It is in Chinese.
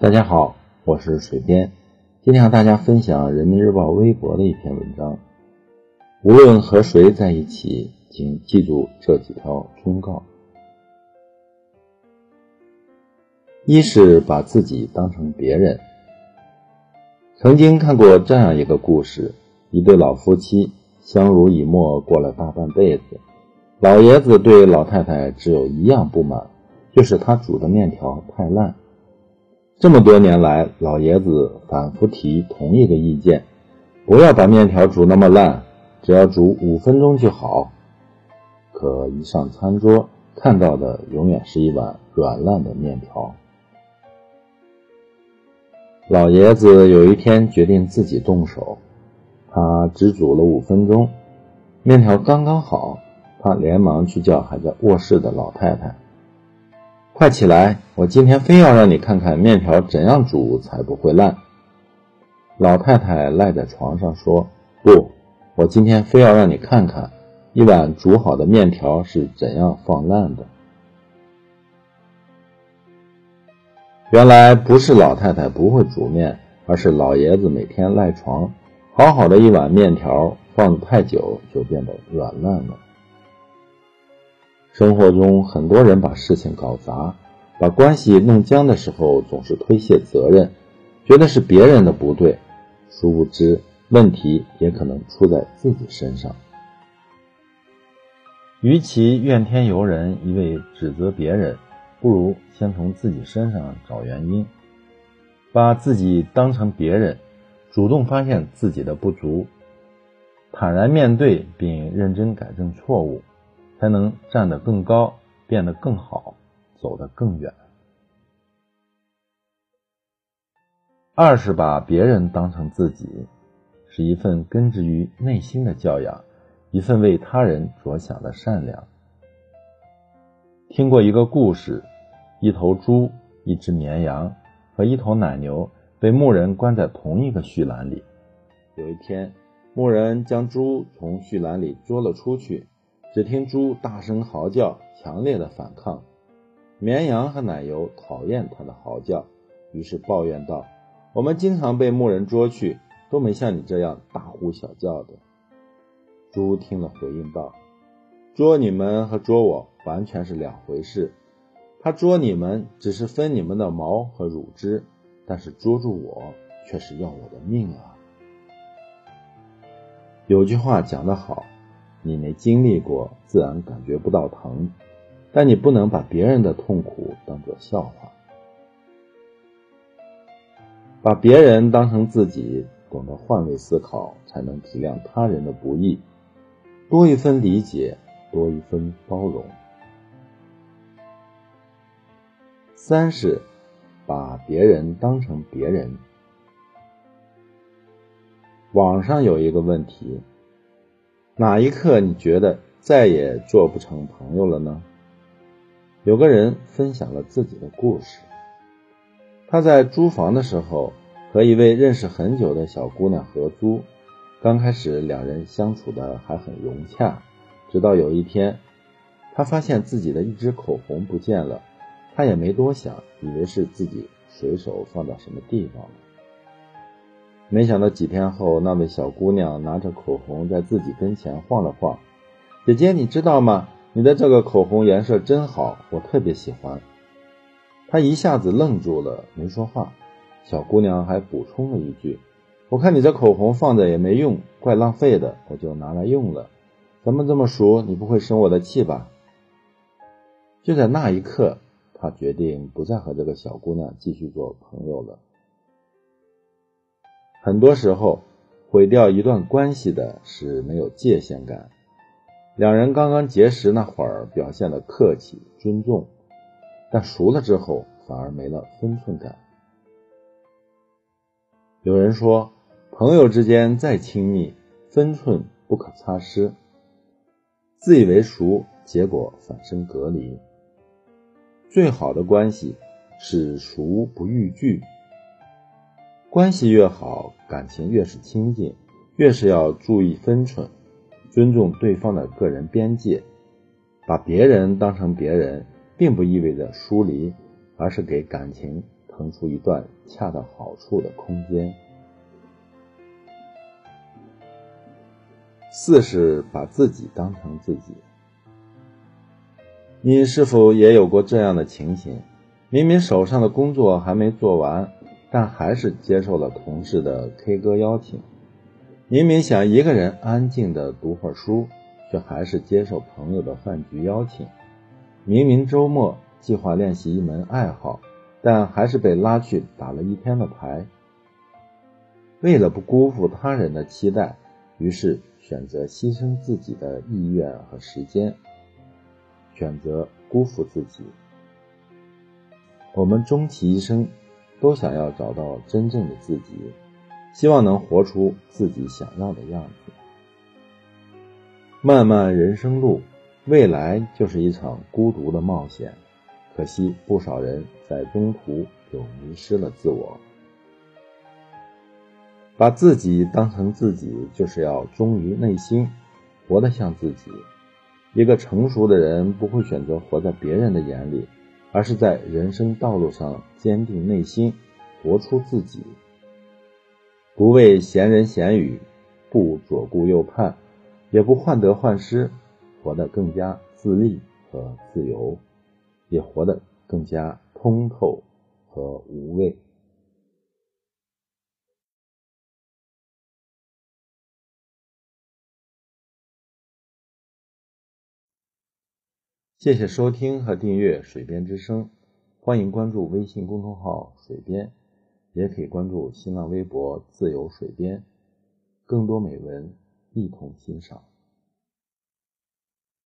大家好，我是水边，今天和大家分享人民日报微博的一篇文章。无论和谁在一起，请记住这几条忠告：一是把自己当成别人。曾经看过这样一个故事：一对老夫妻相濡以沫过了大半辈子，老爷子对老太太只有一样不满，就是他煮的面条太烂。这么多年来，老爷子反复提同一个意见：不要把面条煮那么烂，只要煮五分钟就好。可一上餐桌，看到的永远是一碗软烂的面条。老爷子有一天决定自己动手，他只煮了五分钟，面条刚刚好。他连忙去叫还在卧室的老太太。快起来！我今天非要让你看看面条怎样煮才不会烂。老太太赖在床上说：“不，我今天非要让你看看一碗煮好的面条是怎样放烂的。”原来不是老太太不会煮面，而是老爷子每天赖床，好好的一碗面条放太久就变得软烂了。生活中，很多人把事情搞砸，把关系弄僵的时候，总是推卸责任，觉得是别人的不对，殊不知问题也可能出在自己身上。与其怨天尤人，一味指责别人，不如先从自己身上找原因，把自己当成别人，主动发现自己的不足，坦然面对并认真改正错误。才能站得更高，变得更好，走得更远。二是把别人当成自己，是一份根植于内心的教养，一份为他人着想的善良。听过一个故事：一头猪、一只绵羊和一头奶牛被牧人关在同一个畜栏里。有一天，牧人将猪从畜栏里捉了出去。只听猪大声嚎叫，强烈的反抗。绵羊和奶油讨厌它的嚎叫，于是抱怨道：“我们经常被牧人捉去，都没像你这样大呼小叫的。”猪听了回应道：“捉你们和捉我完全是两回事。他捉你们只是分你们的毛和乳汁，但是捉住我却是要我的命啊！”有句话讲得好。你没经历过，自然感觉不到疼，但你不能把别人的痛苦当作笑话。把别人当成自己，懂得换位思考，才能体谅他人的不易，多一分理解，多一分包容。三是把别人当成别人。网上有一个问题。哪一刻你觉得再也做不成朋友了呢？有个人分享了自己的故事。他在租房的时候和一位认识很久的小姑娘合租，刚开始两人相处的还很融洽，直到有一天，他发现自己的一支口红不见了，他也没多想，以为是自己随手放到什么地方了。没想到几天后，那位小姑娘拿着口红在自己跟前晃了晃。姐姐，你知道吗？你的这个口红颜色真好，我特别喜欢。她一下子愣住了，没说话。小姑娘还补充了一句：“我看你这口红放着也没用，怪浪费的，我就拿来用了。咱们这么熟，你不会生我的气吧？”就在那一刻，他决定不再和这个小姑娘继续做朋友了。很多时候，毁掉一段关系的是没有界限感。两人刚刚结识那会儿，表现的客气尊重，但熟了之后，反而没了分寸感。有人说，朋友之间再亲密，分寸不可擦失。自以为熟，结果反生隔离。最好的关系是熟不逾矩。关系越好，感情越是亲近，越是要注意分寸，尊重对方的个人边界。把别人当成别人，并不意味着疏离，而是给感情腾出一段恰到好处的空间。四是把自己当成自己。你是否也有过这样的情形？明明手上的工作还没做完，但还是接受了同事的 K 歌邀请；明明想一个人安静的读会儿书，却还是接受朋友的饭局邀请；明明周末计划练习一门爱好，但还是被拉去打了一天的牌。为了不辜负他人的期待，于是选择牺牲自己的意愿和时间。选择辜负自己。我们终其一生，都想要找到真正的自己，希望能活出自己想要的样子。漫漫人生路，未来就是一场孤独的冒险。可惜不少人在中途就迷失了自我。把自己当成自己，就是要忠于内心，活得像自己。一个成熟的人不会选择活在别人的眼里，而是在人生道路上坚定内心，活出自己。不为闲人闲语，不左顾右盼，也不患得患失，活得更加自立和自由，也活得更加通透和无畏。谢谢收听和订阅《水边之声》，欢迎关注微信公众号“水边”，也可以关注新浪微博“自由水边”，更多美文一同欣赏。